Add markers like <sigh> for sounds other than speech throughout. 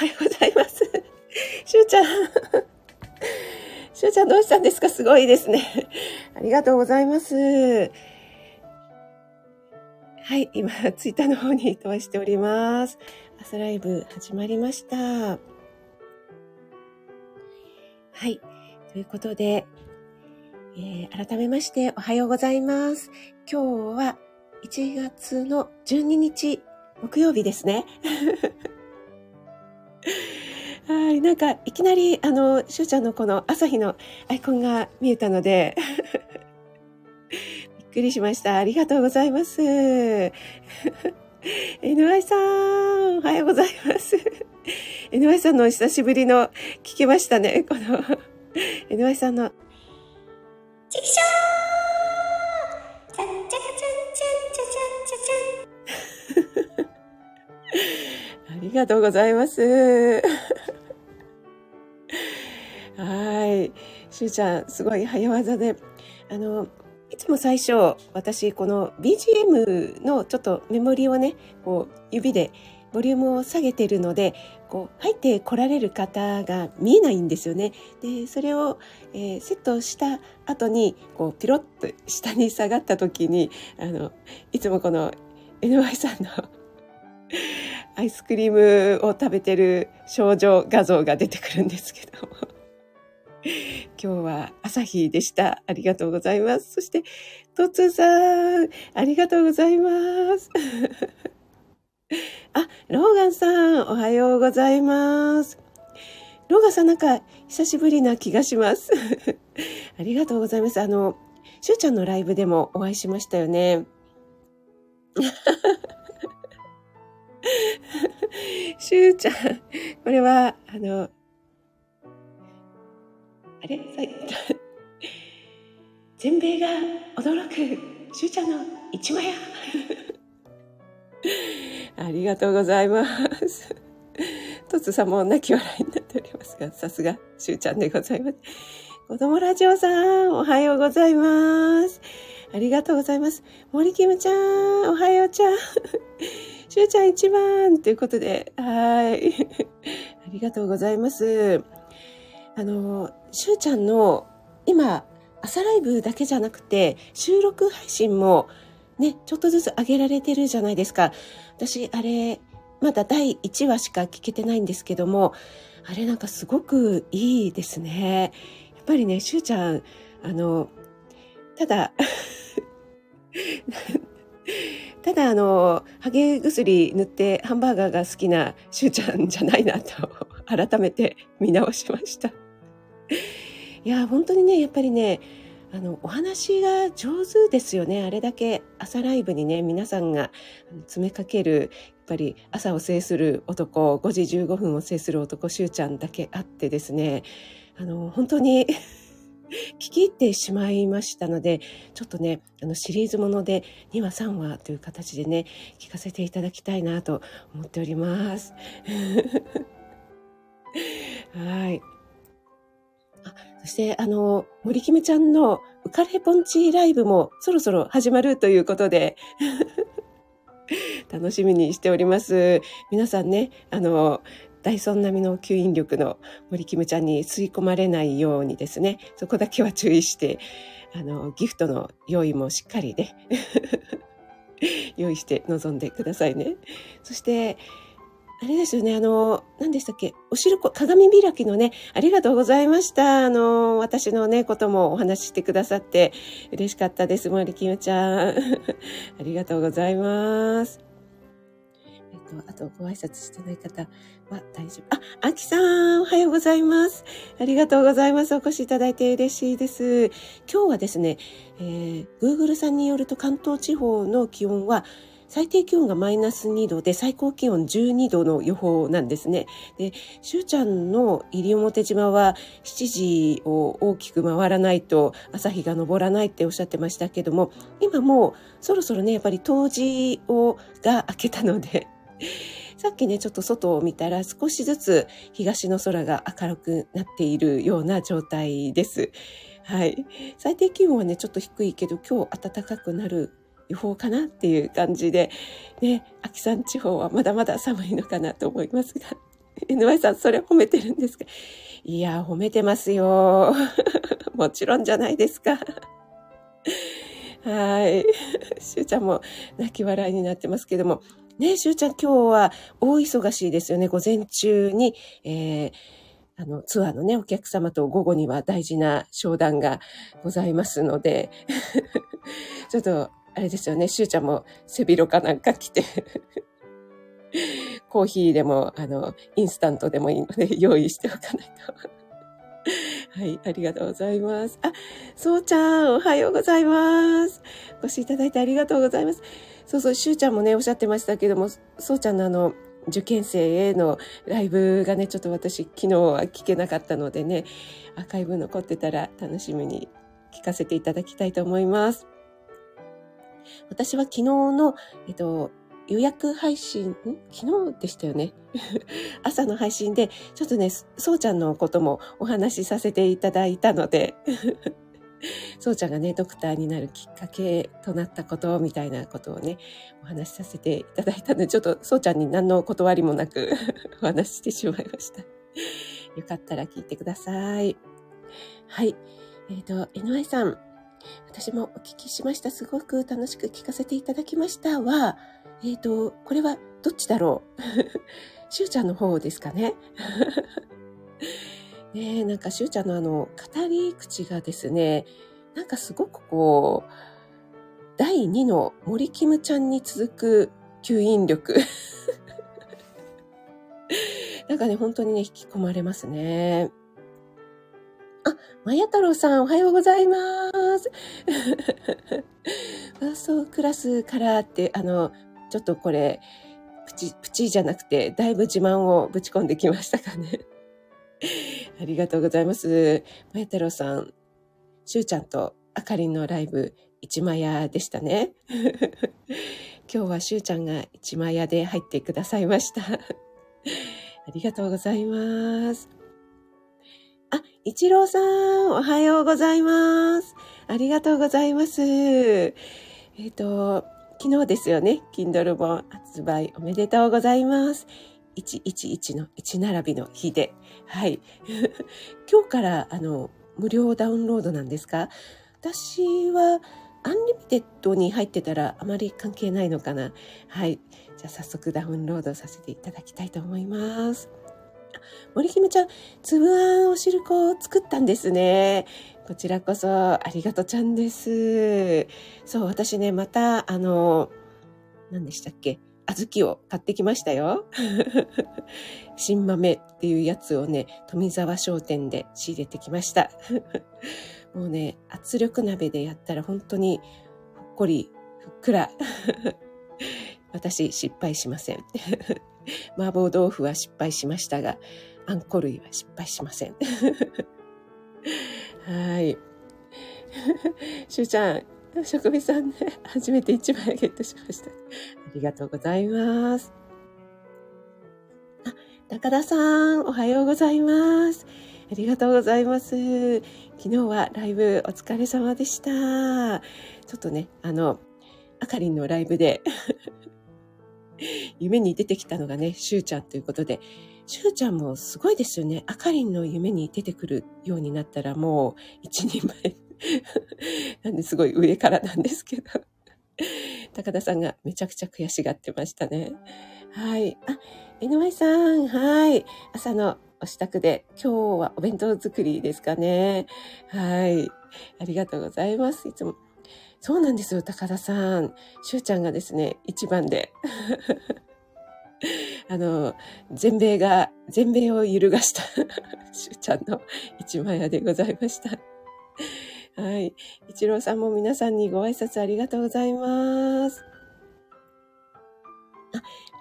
はようございます。しゅうちゃん。しゅうちゃんどうしたんですか？すごいですね。ありがとうございます。はい、今、ツイッターの方に飛ばしております。朝ライブ始まりました。はい、ということで、えー、改めましておはようございます。今日は1月の12日木曜日ですね。はい、なんか、いきなり、あの、しゅうちゃんのこの朝日のアイコンが見えたので、<laughs> びっくりしました。ありがとうございます。<laughs> NY さん、おはようございます。<laughs> NY さんの久しぶりの聞きましたね。この NY さんの、チキショーチャンチャカチャンチャンチャチャンチャチャンありがとうございます。しゅうちゃん、すごい早技で、あの、いつも最初、私、この BGM のちょっとメモリをね、こう、指でボリュームを下げてるので、こう、入って来られる方が見えないんですよね。で、それを、えー、セットした後に、こう、ピロッと下に下がった時に、あの、いつもこの NY さんの <laughs> アイスクリームを食べてる少女画像が出てくるんですけど。<laughs> 今日は朝日でした。ありがとうございます。そして、とつさん、ありがとうございます。<laughs> あ、ローガンさん、おはようございます。ローガンさん、なんか、久しぶりな気がします。<laughs> ありがとうございます。あの、しゅうちゃんのライブでもお会いしましたよね。しゅうちゃん、これは、あの、あれ？全米が驚くしゅうちゃんの一枚や <laughs> ありがとうございます。とつさんも泣き笑いになっておりますが、さすがしゅうちゃんでございます。子供ラジオさん、おはようございます。ありがとうございます。森キムちゃん、おはようちゃん。しゅうちゃん一番ということで、はい。<laughs> ありがとうございます。あの、しゅうちゃんの今、朝ライブだけじゃなくて、収録配信もね、ちょっとずつ上げられてるじゃないですか。私、あれ、まだ第1話しか聞けてないんですけども、あれなんかすごくいいですね。やっぱりね、しゅうちゃん、あの、ただ <laughs> ただあの、ハゲ薬塗ってハンバーガーが好きなしゅうちゃんじゃないなと改めて見直しました。いや、本当にね、やっぱりね、あの、お話が上手ですよね。あれだけ朝ライブにね、皆さんが詰めかける、やっぱり朝を制する男、5時15分を制する男、しゅうちゃんだけあってですね、あの、本当に <laughs> 聞き入ってしまいましたので、ちょっとね、あのシリーズもので2話3話という形でね、聞かせていただきたいなと思っております。<laughs> はい。そして、あの、森キムちゃんの浮かれポンチライブもそろそろ始まるということで、<laughs> 楽しみにしております。皆さんね、あの、ダイソン並みの吸引力の森キムちゃんに吸い込まれないようにですね、そこだけは注意して、あの、ギフトの用意もしっかりね、<laughs> 用意して臨んでくださいね。そして、あれですよね、あの、何でしたっけ、おしるこ、鏡開きのね、ありがとうございました。あの、私のね、こともお話ししてくださって嬉しかったです、森キムちゃん。<laughs> ありがとうございます。えっと、あとご挨拶してない方は大丈夫。あ、あきさん、おはようございます。ありがとうございます。お越しいただいて嬉しいです。今日はですね、えー、Google さんによると関東地方の気温は最低気温がマイナス2度で最高気温12度の予報なんですね。で、しゅうちゃんの西表島は7時を大きく回らないと朝日が昇らないっておっしゃってましたけども、今もうそろそろね、やっぱり冬至をが明けたので、<laughs> さっきね、ちょっと外を見たら少しずつ東の空が明るくなっているような状態です。はい。最低気温はね、ちょっと低いけど、今日暖かくなる予報かなっていう感じで、ね、秋山地方はまだまだ寒いのかなと思いますが。<laughs> NY さん、それ褒めてるんですか？いや、褒めてますよ。<laughs> もちろんじゃないですか。はい。しゅうちゃんも泣き笑いになってますけども。ねしゅうちゃん今日は大忙しいですよね。午前中に、えー、あの、ツアーのね、お客様と午後には大事な商談がございますので、<laughs> ちょっと、あれですよね、しゅうちゃんも背広かなんか着て <laughs> コーヒーでも、あの、インスタントでもいいので <laughs> 用意しておかないと <laughs> はい、ありがとうございます。あ、そうちゃん、おはようございます。お越しいただいてありがとうございます。そうそう、しゅうちゃんもね、おっしゃってましたけども、そうちゃんのあの、受験生へのライブがね、ちょっと私昨日は聞けなかったのでね、アーカイブ残ってたら楽しみに聞かせていただきたいと思います。私は昨日の、えっと、予約配信、ん？昨日でしたよね？<laughs> 朝の配信で、ちょっとね、そうちゃんのこともお話しさせていただいたので、<laughs> そうちゃんがね、ドクターになるきっかけとなったことみたいなことをね、お話しさせていただいたので、ちょっとそうちゃんに何の断りもなく <laughs> お話ししてしまいました。よかったら聞いてください。はい。えっ、ー、と、NY さん、私もお聞きしました。すごく楽しく聞かせていただきましたは、えっ、ー、と、これはどっちだろう？<laughs> しゅうちゃんの方ですかね <laughs> ねえ、なんかしゅうちゃんのあの、語り口がですね、なんかすごくこう、第2の森キムちゃんに続く吸引力。<laughs> なんかね、本当にね、引き込まれますね。まや太郎さん、おはようございます。<laughs> ファーストクラスからって、あの、ちょっとこれ、プチ、プチじゃなくて、だいぶ自慢をぶち込んできましたかね。<laughs> ありがとうございます。まや太郎さん、しゅうちゃんとあかりんのライブ、一枚屋でしたね。<laughs> 今日はしゅうちゃんが一枚屋で入ってくださいました。ありがとうございます。あ、一郎さん、おはようございます。ありがとうございます。えっ、ー、と、昨日ですよね。Kindle 本発売おめでとうございます。111の1並びの日で。はい。<laughs> 今日から、あの、無料ダウンロードなんですか？私は、アンリミテッドに入ってたらあまり関係ないのかな。はい。じゃあ早速ダウンロードさせていただきたいと思います。森姫ちゃん、つぶあんお汁粉を作ったんですね。こちらこそありがとちゃんです。そう、私ね、また、あの、何でしたっけ？小豆を買ってきましたよ。<laughs> 新豆っていうやつをね、富沢商店で仕入れてきました。<laughs> もうね、圧力鍋でやったら本当にほっこり、ふっくら。<laughs> 私、失敗しません。<laughs> 麻婆豆腐は失敗しましたが、あんこ類は失敗しません。<laughs> はい。<laughs> しゅうちゃん、職人さんね、初めて1枚ゲットしました。ありがとうございます。あ、高田さん、おはようございます。ありがとうございます。昨日はライブお疲れ様でした。ちょっとね、あの、あかりんのライブで夢に出てきたのがね、しゅうちゃんということで、しゅうちゃんもすごいですよね。あかりんの夢に出てくるようになったらもう一人前。<laughs> なんですごい上からなんですけど。高田さんがめちゃくちゃ悔しがってましたね。はい。あ、NY さん、はい。朝のお支度で、今日はお弁当作りですかね。はい。ありがとうございます。いつも。そうなんですよ、高田さん。しゅうちゃんがですね、一番で。<laughs> あの、全米が、全米を揺るがした <laughs> しゅうちゃんの一枚屋でございました。はい。一郎さんも皆さんにご挨拶ありがとうございます。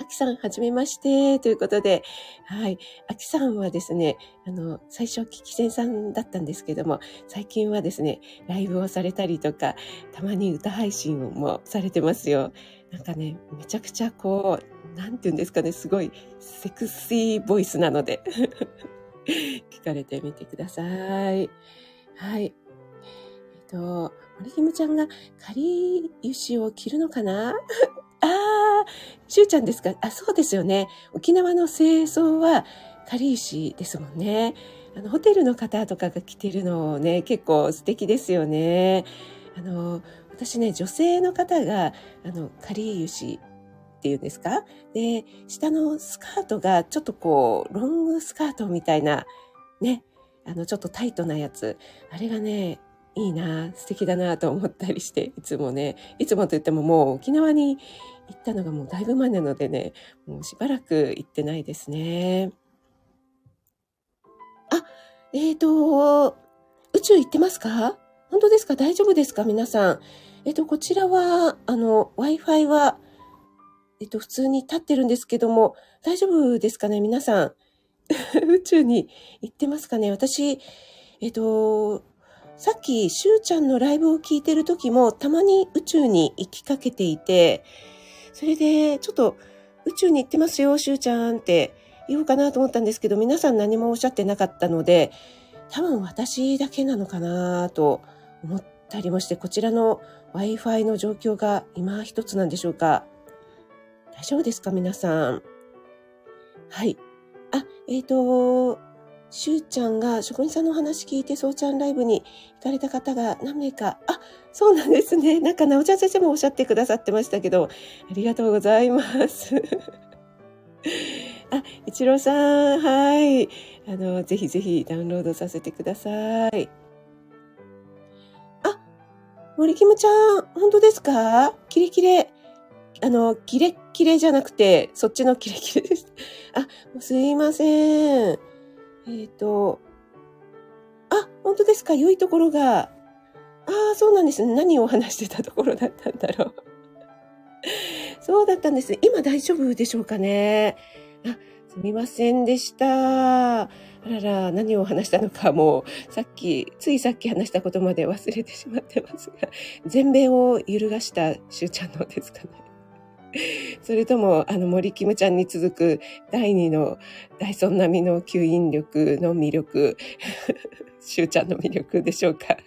あ、きさん、はじめまして、ということで、はい。あきさんはですね、あの、最初、聞き戦さんだったんですけども、最近はですね、ライブをされたりとか、たまに歌配信もされてますよ。なんかね、めちゃくちゃこう、なんて言うんですかね、すごいセクシーボイスなので <laughs> 聞かれてみてください。はい。えっと、森ひむちゃんが仮油脂を着るのかな？ああ、しゅうちゃんですか？あ、そうですよね。沖縄の清掃は、かりゆしですもんね。あの、ホテルの方とかが着てるのね、結構素敵ですよね。あの、私ね、女性の方が、あの、かりゆしっていうんですか？で、下のスカートがちょっとこう、ロングスカートみたいな、ね、あの、ちょっとタイトなやつ。あれがね、いいな、素敵だなと思ったりして、いつもね、いつもと言ってももう沖縄に行ったのがもうだいぶ前なのでね、もうしばらく行ってないですね。あ、えっ、ー、と、宇宙行ってますか？本当ですか？大丈夫ですか？皆さん。えっ、ー、と、こちらは、あの、Wi-Fi は、えっ、ー、と、普通に立ってるんですけども、大丈夫ですかね？皆さん。<laughs> 宇宙に行ってますかね？私、えっ、と、さっき、しゅうちゃんのライブを聞いてる時も、たまに宇宙に行きかけていて、それで、ちょっと、宇宙に行ってますよ、しゅうちゃんって言おうかなと思ったんですけど、皆さん何もおっしゃってなかったので、多分私だけなのかなと思ったりもして、こちらの Wi-Fi の状況が今一つなんでしょうか。大丈夫ですか皆さん。はい。あ、えっ、ー、と、しゅうちゃんが職人さんの話聞いて、そうちゃんライブに行かれた方が何名か、あ、そうなんですね。<laughs> なんか、なおちゃん先生もおっしゃってくださってましたけど、<laughs> ありがとうございます。<laughs> あ、一郎さん、はい。あの、ぜひぜひダウンロードさせてください。あ、森キムちゃん、本当ですか？キレキレ。あの、キレッキレじゃなくて、そっちのキレキレです。あ、すいません。えっ、ー、と、あ、本当ですか？良いところが。ああ、そうなんですね。何を話してたところだったんだろう。<laughs> そうだったんですね。今大丈夫でしょうかね？あ、すみませんでした。あらら、何を話したのかもう、さっき、ついさっき話したことまで忘れてしまってますが、全米を揺るがしたしゅうちゃんのですかね。<laughs> それとも、あの、森キムちゃんに続く第二のダイソン並みの吸引力の魅力、<laughs> しゅうちゃんの魅力でしょうか。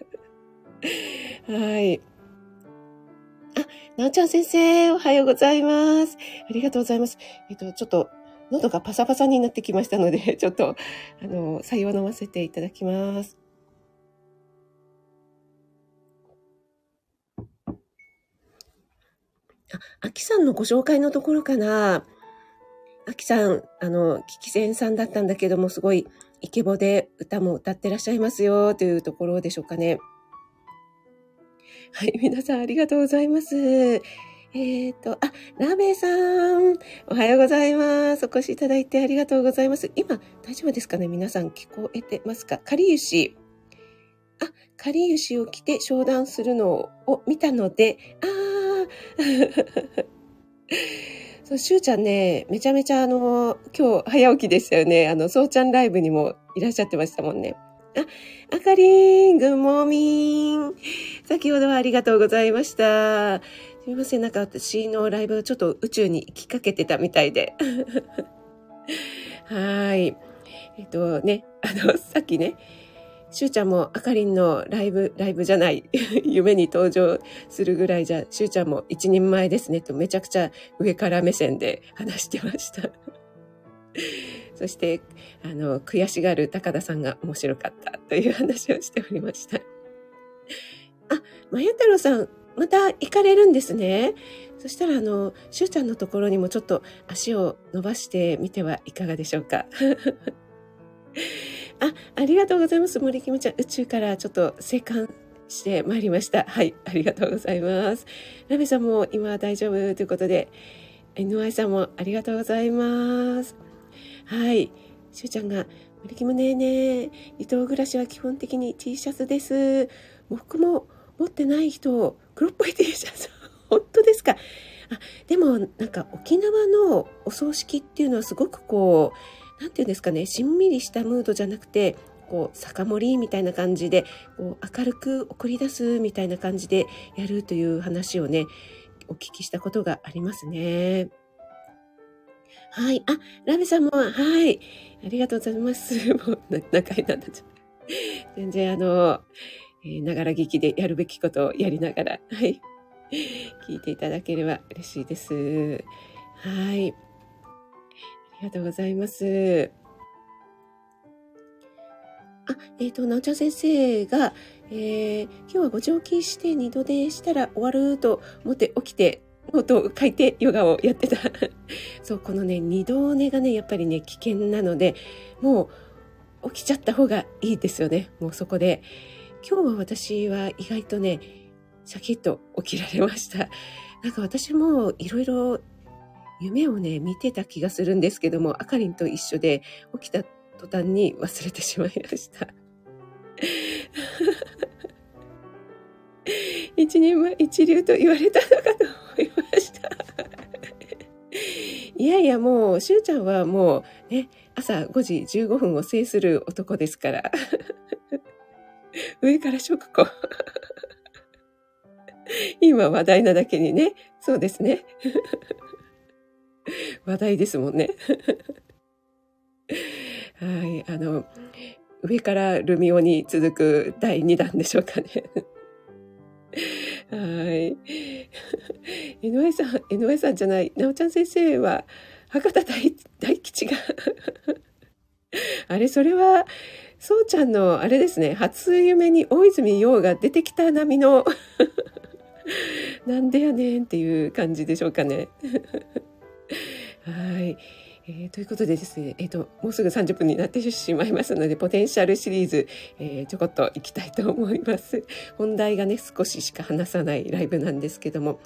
はい。あ、なおちゃん先生、おはようございます。ありがとうございます。えっと、ちょっと、喉がパサパサになってきましたので、ちょっと、あの、採用飲ませていただきます。あ、アキさんのご紹介のところかな。アキさん、あの、キキセンさんだったんだけども、すごいイケボで歌も歌ってらっしゃいますよ、というところでしょうかね。はい、皆さんありがとうございます。えっ、ー、と、あ、ラーさん、おはようございます。お越しいただいてありがとうございます。今、大丈夫ですかね？皆さん聞こえてますか？かりゆし。あ、かりゆしを着て商談するのを見たので、あ <laughs> そう、しゅうちゃんね、めちゃめちゃあの、今日早起きでしたよね。あの、そうちゃんライブにもいらっしゃってましたもんね。あ、あかりん、ぐもみん。先ほどはありがとうございました。すみません、なんか私のライブちょっと宇宙に行きかけてたみたいで。<laughs> はい。えっとね、あの、さっきね、しゅうちゃんもあかりんのライブ、ライブじゃない、<laughs> 夢に登場するぐらいじゃ、しゅうちゃんも一人前ですねとめちゃくちゃ上から目線で話してました。<laughs> そして、あの、悔しがる高田さんが面白かったという話をしておりました。あ、まや太郎さん、また行かれるんですね。そしたら、あの、しゅうちゃんのところにもちょっと足を伸ばしてみてはいかがでしょうか。<laughs> あ、ありがとうございます。森キムちゃん、宇宙からちょっと生還してまいりました。はい、ありがとうございます。ラメさんも今大丈夫ということで、NY さんもありがとうございます。はい、しゅうちゃんが、森キムねえねえ、伊藤暮らしは基本的に T シャツです。僕も持ってない人、黒っぽい T シャツ。本当ですか？あでもなんか沖縄のお葬式っていうのはすごくこう何て言うんですかね、しんみりしたムードじゃなくて、こう、酒盛りみたいな感じで、こう、明るく送り出すみたいな感じでやるという話をね、お聞きしたことがありますね。はい。あ、ラメさんも、はい。ありがとうございます。<laughs> もう、仲いなんだちゃ全然あの、ながら聞きでやるべきことをやりながら、はい。聞いていただければ嬉しいです。はい。ありがとうございます。あ、えっ、ー、と、なおちゃん先生が、えー、今日はご上気して二度寝したら終わると思って起きて、ノートを書いてヨガをやってた。<laughs> そう、このね、二度寝がね、やっぱりね、危険なので、もう起きちゃった方がいいですよね。もうそこで。今日は私は意外とね、シャキッと起きられました。なんか私もいろいろ夢をね、見てた気がするんですけども、あかりんと一緒で起きた途端に忘れてしまいました。<laughs> 一人前一流と言われたのかと思いました。<laughs> いやいや、もう、しゅうちゃんはもうね、朝5時15分を制する男ですから。<laughs> 上から食子。今話題なだけにね。そうですね。話題ですもんね。<laughs> はい。あの、上からルミオに続く第2弾でしょうかね。<laughs> はい。井上さん、井上さんじゃない、なおちゃん先生は、博多大大吉が <laughs> あれ、それは、そうちゃんの、あれですね、初夢に大泉洋が出てきた波のなんでやねんっていう感じでしょうかね。はい。えー、ということでですね、えっ、ー、と、もうすぐ30分になってしまいますので、ポテンシャルシリーズ、えー、ちょこっと行きたいと思います。<laughs> 本題がね、少ししか話さないライブなんですけども、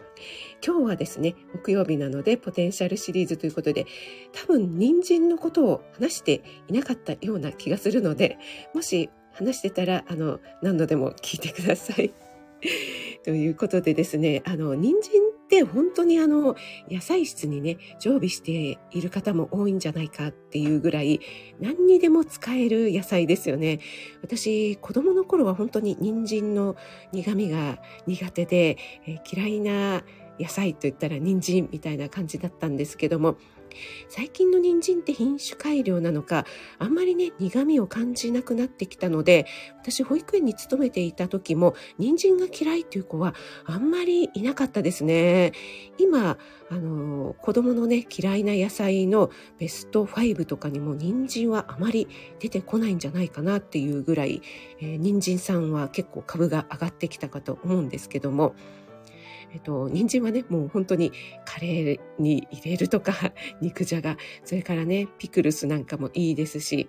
今日はですね、木曜日なので、ポテンシャルシリーズということで、多分、人参のことを話していなかったような気がするので、もし話してたら、あの、何度でも聞いてください。<laughs> ということでですね、あの、人参って本当にあの、野菜室にね、常備している方も多いんじゃないかっていうぐらい、何にでも使える野菜ですよね。私、子供の頃は本当に人参の苦味が苦手で、えー、嫌いな野菜といったら人参みたいな感じだったんですけども、最近の人参って品種改良なのか、あんまりね、苦味を感じなくなってきたので、私保育園に勤めていた時も、人参が嫌いっていう子はあんまりいなかったですね。今、あの、子供のね、嫌いな野菜のベスト5とかにも人参はあまり出てこないんじゃないかなっていうぐらい、えー、人参さんは結構株が上がってきたかと思うんですけども、えっと、人参はね、もう本当にカレーに入れるとか、<laughs> 肉じゃが、それからね、ピクルスなんかもいいですし、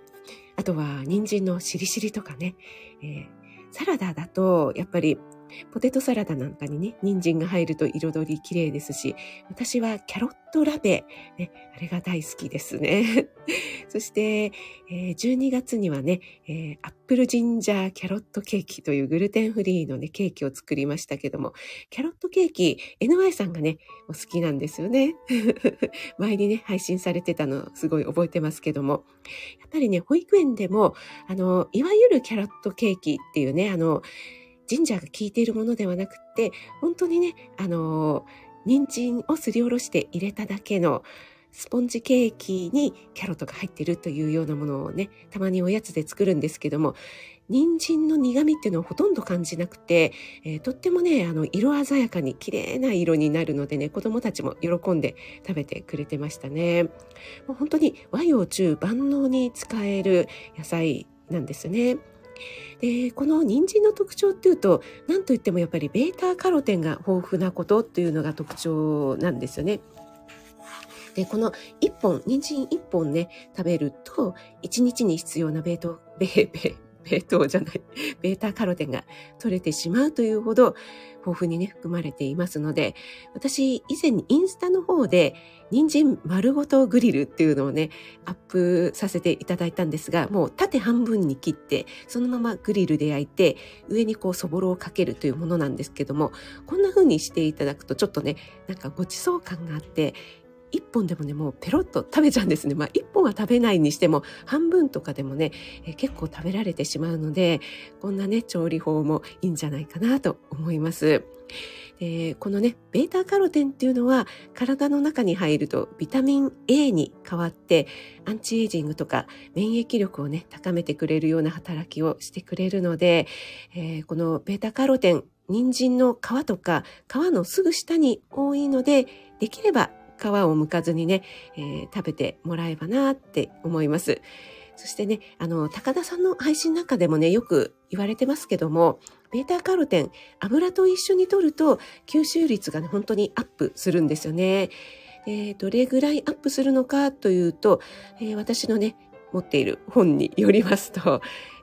あとは人参のしりしりとかね、えー、サラダだと、やっぱりポテトサラダなんかにね、人参が入ると彩り綺麗ですし、私はキャロットラベ、ね、あれが大好きですね。<laughs> そして、えー、12月にはね、えー、アップルジンジャーキャロットケーキというグルテンフリーのね、ケーキを作りましたけども、キャロットケーキ、NY さんがね、お好きなんですよね。<laughs> 前にね、配信されてたのすごい覚えてますけども、やっぱりね、保育園でも、あの、いわゆるキャロットケーキっていうね、あの、ジンジャーが効いているものではなくて、本当にね、あの、人参をすりおろして入れただけのスポンジケーキにキャロットが入ってるというようなものをね、たまにおやつで作るんですけども、人参の苦味っていうのをほとんど感じなくて、えー、とってもね、あの、色鮮やかに綺麗な色になるのでね、子供たちも喜んで食べてくれてましたね。もう本当に和洋中万能に使える野菜なんですね。で、この人参の特徴っていうと、何といってもやっぱりベータカロテンが豊富なことっていうのが特徴なんですよね。で、この1本、人参1本ね、食べると、1日に必要なベート、ベー、ベー、ベートじゃない、ベータカロテンが取れてしまうというほど豊富にね、含まれていますので、私以前にインスタの方で人参丸ごとグリルっていうのをね、アップさせていただいたんですが、もう縦半分に切って、そのままグリルで焼いて、上にこうそぼろをかけるというものなんですけども、こんな風にしていただくとちょっとね、なんかごちそう感があって、一本でもね、もうペロッと食べちゃうんですね。まあ一本は食べないにしても、半分とかでもね、え結構食べられてしまうので、こんなね、調理法もいいんじゃないかなと思います。でこのね、ベータカロテンっていうのは体の中に入るとビタミン A に変わってアンチエイジングとか免疫力をね、高めてくれるような働きをしてくれるので、えー、このベータカロテン、人参の皮とか皮のすぐ下に多いので、できれば皮を剥かずにね、えー、食べてもらえばなって思います。そしてね、あの、高田さんの配信の中でもね、よく言われてますけども、ベータカロテン、油と一緒に摂ると吸収率がね、本当にアップするんですよね。でどれぐらいアップするのかというと、えー、私のね、持っている本によりますと、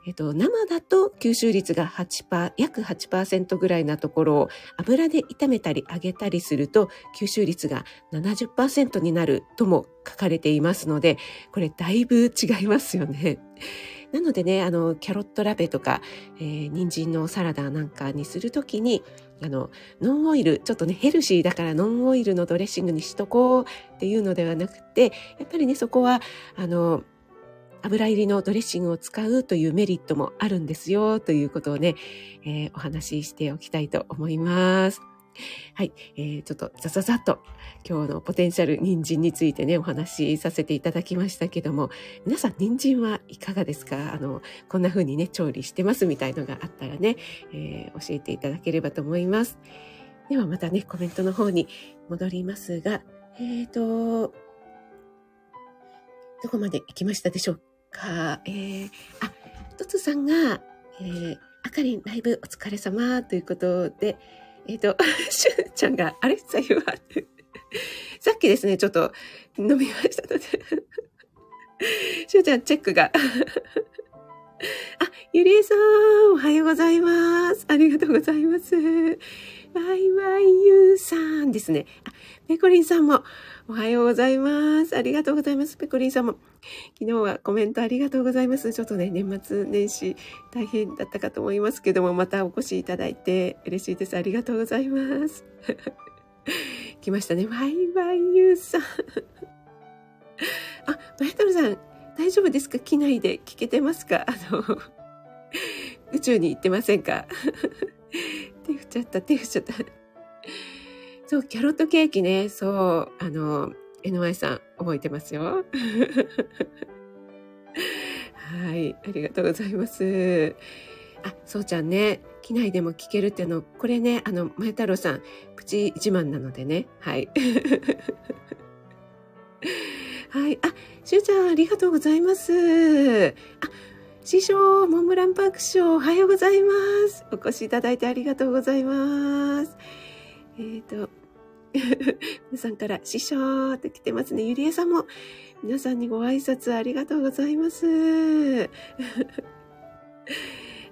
えっと、生だと吸収率が8%、約8%ぐらいなところを油で炒めたり揚げたりすると吸収率が70%になるとも書かれていますので、これだいぶ違いますよね。<laughs> なのでね、あの、キャロットラペとか、えー、人参のサラダなんかにするときに、あの、ノンオイル、ちょっとね、ヘルシーだからノンオイルのドレッシングにしとこうっていうのではなくて、やっぱりね、そこは、あの、油入りのドレッシングを使うというメリットもあるんですよということをね、えー、お話ししておきたいと思います。はい、えー、ちょっとザザザと今日のポテンシャル人参についてね、お話しさせていただきましたけども、皆さん人参はいかがですか？あの、こんな風にね、調理してますみたいのがあったらね、えー、教えていただければと思います。ではまたね、コメントの方に戻りますが、えっ、ー、と、どこまで行きましたでしょう？か、えー、あ、とつさんが、えー、あかりんライブお疲れ様ということで、えっ、ー、と、<laughs> しゅうちゃんが、あれ？さゆは <laughs> さっきですね、ちょっと飲みましたので <laughs> しゅうちゃんチェックがあ、ゆりえさん、おはようございます。ありがとうございます。ワイワイユーさんですね。あ、ペコリンさんもおはようございます。ありがとうございます。ペコリンさんも昨日はコメントありがとうございます。ちょっとね、年末年始大変だったかと思いますけども、またお越しいただいて嬉しいです。ありがとうございます。<laughs> 来ましたね。ワイワイユーさん。あ、マヤトルさん、大丈夫ですか？機内で聞けてますか？あの、宇宙に行ってませんか？<laughs> 手振っちゃった、手振っちゃった。そう、キャロットケーキね、そう、あの、NY さん、覚えてますよ。はい、ありがとうございます。あ、そうちゃんね、機内でも聞けるっていうの、これね、あの、前太郎さん、プチ自慢なのでね、はい。はい。あ、しゅうちゃん、ありがとうございます。あ、師匠、モンブランパーク師匠、おはようございます。お越しいただいてありがとうございます。えっ、ー、と、<laughs> 皆さんから師匠って来てますね。ゆりえさんも皆さんにご挨拶ありがとうございます。<laughs>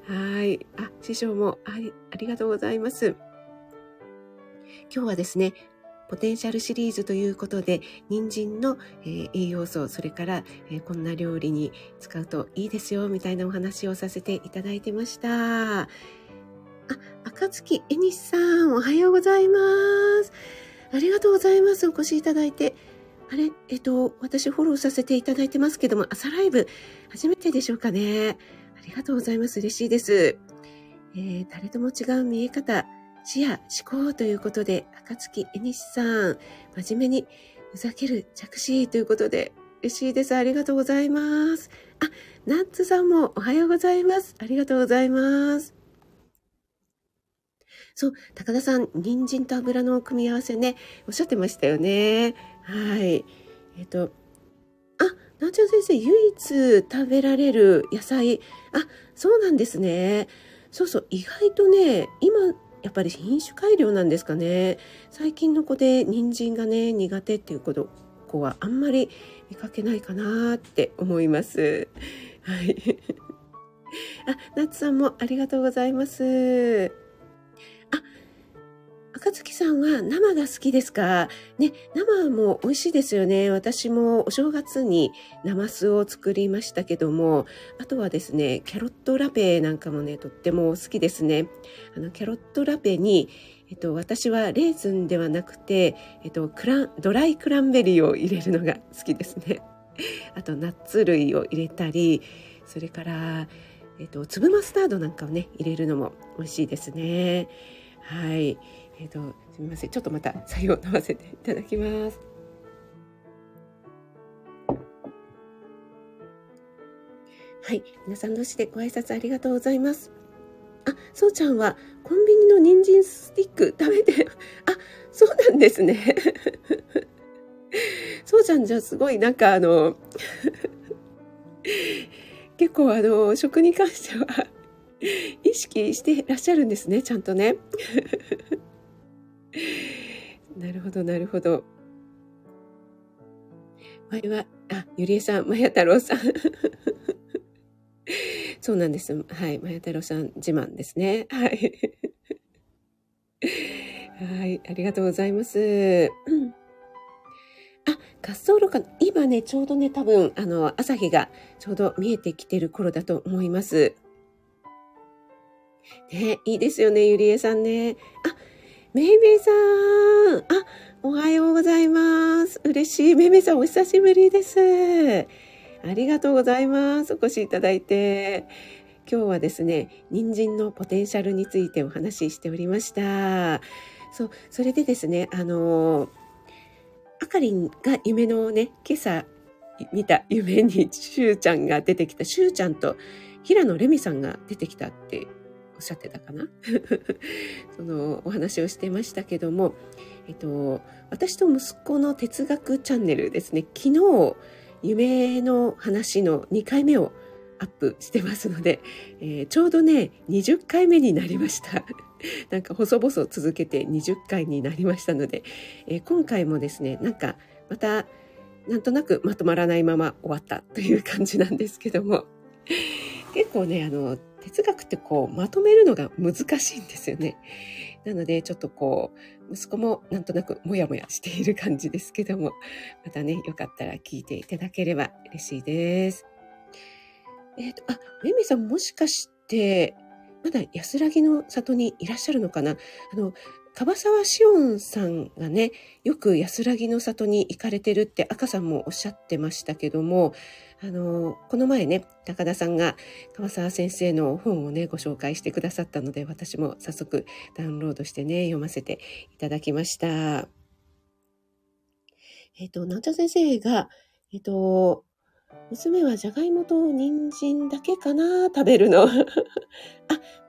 はい。あ、師匠もありありがとうございます。今日はですね、ポテンシャルシリーズということで、人参の、えー、栄養素、それから、えー、こんな料理に使うといいですよ、みたいなお話をさせていただいてました。あ、赤月えにしさん、おはようございます。ありがとうございます。お越しいただいて。あれえっと、私フォローさせていただいてますけども、朝ライブ、初めてでしょうかね。ありがとうございます。嬉しいです。えー、誰とも違う見え方、視野、思考ということで、赤月えにしさん、真面目にふざける着手ということで、嬉しいです。ありがとうございます。あ、ナッツさんもおはようございます。ありがとうございます。そう、高田さん、人参と油の組み合わせね、おっしゃってましたよね。はい。えっ、と、あ、なちゃん先生、唯一食べられる野菜。あ、そうなんですね。そうそう、意外とね、今、やっぱり品種改良なんですかね。最近の子で人参がね、苦手っていう子はあんまり見かけないかなって思います。はい。<laughs> あ、ナツさんもありがとうございます。あ、赤月さんは生が好きですか？ね、生も美味しいですよね。私もお正月にナマスを作りましたけども、あとはですね、キャロットラペなんかもね、とっても好きですね。あの、キャロットラペに、えっと、私はレーズンではなくて、えっと、クラン、ドライクランベリーを入れるのが好きですね。<laughs> あと、ナッツ類を入れたり、それから、えっと、粒マスタードなんかをね、入れるのも美味しいですね。はい。えっ、ー、と、すみません。ちょっとまた作業を飲ませていただきます。はい。皆さん同士でご挨拶ありがとうございます。あ、そうちゃんはコンビニの人参スティック <laughs> 食べて、あ、そうなんですね。<laughs> そうじゃん、じゃすごいなんかあの、<laughs> 結構あの、食に関しては意識してらっしゃるんですね、ちゃんとね。<laughs> なるほど、なるほど。前は、あ、ゆりえさん、まや太郎さん。<laughs> そうなんです。はい。まや太郎さん自慢ですね。はい。はい。ありがとうございます。あ、滑走路か、今ね、ちょうどね、多分、あの、朝日がちょうど見えてきてる頃だと思います。ね、いいですよね、ゆりえさんね。あ、めいめいさん。あ、おはようございます。嬉しい。めいめいさん、お久しぶりです。ありがとうございます。お越しいただいて。今日はですね、人参のポテンシャルについてお話ししておりました。そう、それでですね、あの、あかりんが夢のね、今朝見た夢にしゅうちゃんが出てきた、しゅうちゃんと平野レミさんが出てきたっておっしゃってたかな？<laughs> そのお話をしてましたけども、えっと、私と息子の哲学チャンネルですね、昨日、夢の話の2回目をアップしてますので、えー、ちょうどね、20回目になりました。<laughs> なんか細々続けて20回になりましたので、えー、今回もですね、なんかまたなんとなくまとまらないまま終わったという感じなんですけども、結構ね、あの、哲学ってこうまとめるのが難しいんですよね。なのでちょっとこう息子もなんとなくモヤモヤしている感じですけどもまたねよかったら聞いていただければ嬉しいです。えっ、ー、とあめめさんもしかしてまだ安らぎの里にいらっしゃるのかな？あの樺沢志音さんがね、よく安らぎの里に行かれてるって赤さんもおっしゃってましたけども、あの、この前ね、高田さんが川沢先生の本をね、ご紹介してくださったので、私も早速ダウンロードしてね、読ませていただきました。えっ、ー、と、なんちゃ先生が、えっ、ー、と、娘はじゃがいもと人参だけかな食べるの。<laughs> あ、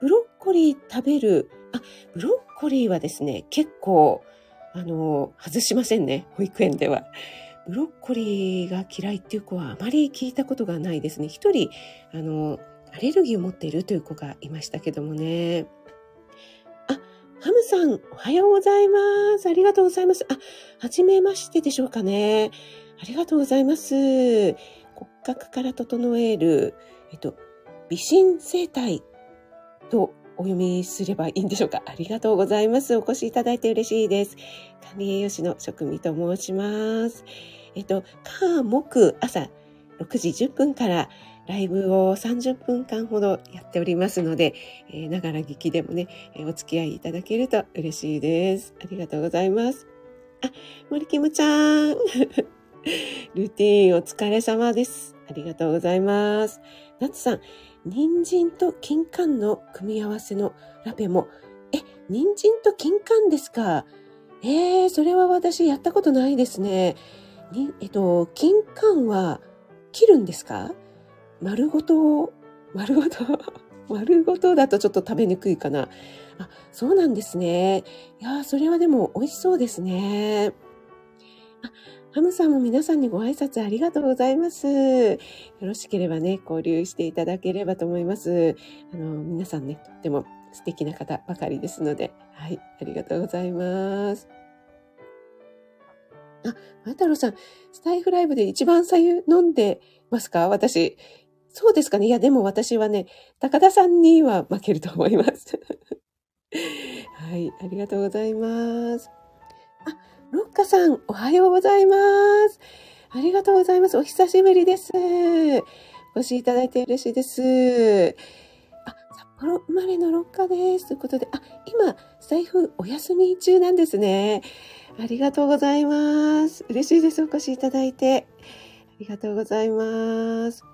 ブロッコリー食べる。あ、ブロッコリーはですね、結構、あの、外しませんね。保育園では。ブロッコリーが嫌いっていう子はあまり聞いたことがないですね。一人、あの、アレルギーを持っているという子がいましたけどもね。あ、ハムさん、おはようございます。ありがとうございます。あ、はじめましてでしょうかね。ありがとうございます。骨格から整える、えっと、微神生態とお読みすればいいんでしょうか？<laughs> ありがとうございます。お越しいただいて嬉しいです。管理栄養士の職味と申します。えっと、火、木、朝6時10分からライブを30分間ほどやっておりますので、えながら聞きでもね、えお付き合いいただけると嬉しいです。ありがとうございます。あ、森キムちゃん。<laughs> ルーティーンお疲れ様です。ありがとうございます。ナツさん、人参と金柑の組み合わせのラペも、え、人参と金柑ですか？えー、それは私やったことないですね。にえっと、金柑は切るんですか？丸ごと、丸ごと、<laughs> 丸ごとだとちょっと食べにくいかな。あ、そうなんですね。いやそれはでも美味しそうですね。あ、ハムさんも皆さんにご挨拶ありがとうございます。よろしければね、交流していただければと思います。あの、皆さんね、とっても素敵な方ばかりですので、はい、ありがとうございます。あ、前太郎さん、スタイフライブで一番左右飲んでますか？私。そうですかね？いや、でも私はね、高田さんには負けると思います。<laughs> はい、ありがとうございます。ロッカさん、おはようございます。ありがとうございます。お久しぶりです。お越しいただいて嬉しいです。あ、札幌生まれのロッカです。ということで、あ、今、財布お休み中なんですね。ありがとうございます。嬉しいです。お越しいただいて。ありがとうございます。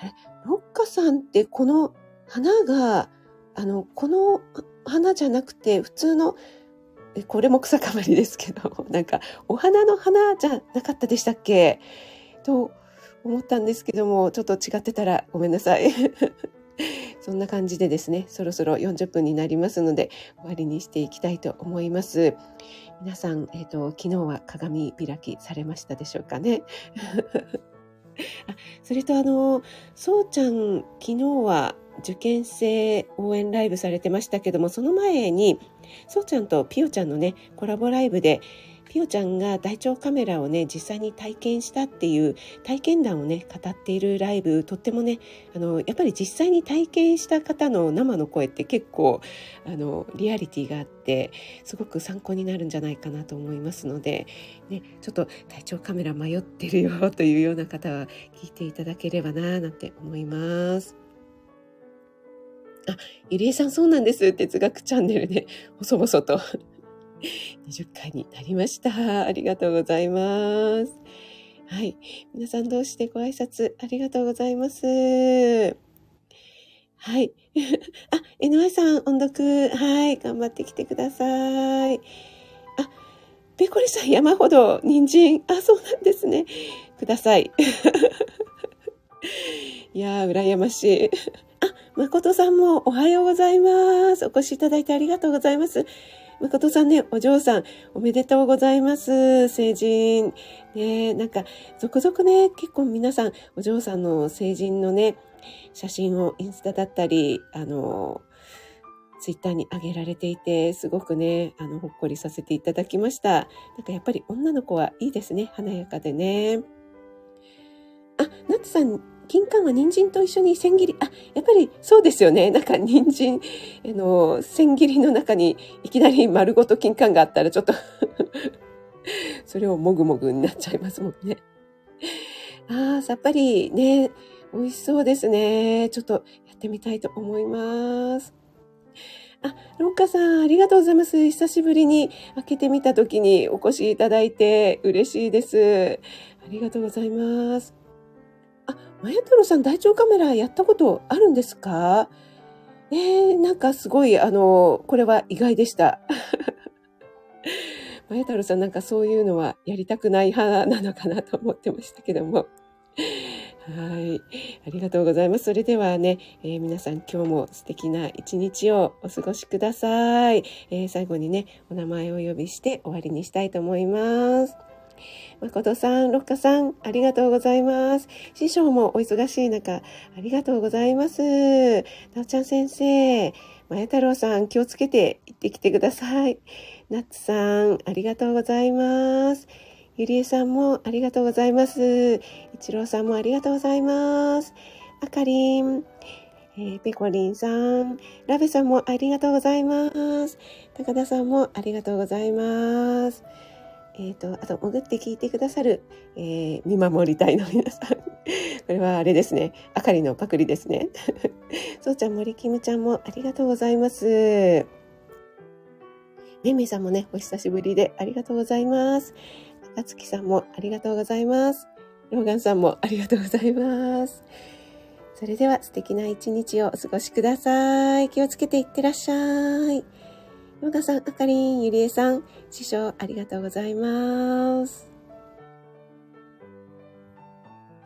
あれ、ロッカさんってこの花が、あの、この花じゃなくて、普通のこれも草かまりですけど、<laughs> なんか、お花の花じゃなかったでしたっけ？と思ったんですけども、ちょっと違ってたらごめんなさい。<laughs> そんな感じでですね、そろそろ40分になりますので、終わりにしていきたいと思います。皆さん、えっ、ー、と、昨日は鏡開きされましたでしょうかね？<laughs> あそれとあの、そうちゃん、昨日は受験生応援ライブされてましたけども、その前に、そうちゃんとピオちゃんのね、コラボライブで、ピオちゃんが大腸カメラをね、実際に体験したっていう体験談をね、語っているライブ、とってもね、あの、やっぱり実際に体験した方の生の声って結構、あの、リアリティがあって、すごく参考になるんじゃないかなと思いますので、ね、ちょっと体調カメラ迷ってるよというような方は聞いていただければな、なんて思います。あ、ゆりえさんそうなんです。哲学チャンネルで、<laughs> 細々と20回になりました。ありがとうございます。はい。皆さんどうしてご挨拶ありがとうございます。はい。<laughs> あ、NY さん、音読。はい。頑張ってきてください。あ、ペコリさん、山ほど、人参。あ、そうなんですね。ください。<laughs> いやー、羨ましい。誠さんもおはようございます。お越しいただいてありがとうございます。誠さんね、お嬢さん、おめでとうございます。成人。ね、なんか、続々ね、結構皆さん、お嬢さんの成人のね、写真をインスタだったり、あの、ツイッターに上げられていて、すごくね、あの、ほっこりさせていただきました。なんかやっぱり女の子はいいですね。華やかでね。あ、ナッツさん、金柑は人参と一緒に千切り、あ、やっぱりそうですよね。なんか人参、あの、千切りの中にいきなり丸ごと金柑があったらちょっと <laughs> それをもぐもぐになっちゃいますもんね。ああ、さっぱりね、美味しそうですね。ちょっとやってみたいと思います。あ、ロッカさん、ありがとうございます。久しぶりに開けてみた時にお越しいただいて嬉しいです。ありがとうございます。マヤ太郎さん、大腸カメラやったことあるんですか？えー、なんかすごい、あの、これは意外でした。<laughs> マヤ太郎さん、なんかそういうのはやりたくない派なのかなと思ってましたけども。はい。ありがとうございます。それではね、えー、皆さん今日も素敵な一日をお過ごしください。えー、最後にね、お名前をお呼びして終わりにしたいと思います。誠さん、六花さん、ありがとうございます。師匠もお忙しい中、ありがとうございます。なおちゃん先生、まや太郎さん、気をつけて行ってきてください。ナッツさん、ありがとうございます。ゆりえさんもありがとうございます。一郎さんもありがとうございます。あかりん、えー、ペコリンさん、ラベさんもありがとうございます。高田さんもありがとうございます。えっ、ー、と、あと、潜って聞いてくださる、えー、見守り隊の皆さん。<laughs> これはあれですね。あかりのパクリですね。<laughs> そうちゃん、森キムちゃんもありがとうございます。めめさんもね、お久しぶりでありがとうございます。あつきさんもありがとうございます。ローガンさんもありがとうございます。それでは素敵な一日をお過ごしください。気をつけていってらっしゃい。ヨガさん、あかりん、ゆりえさん、師匠ありがとうございます。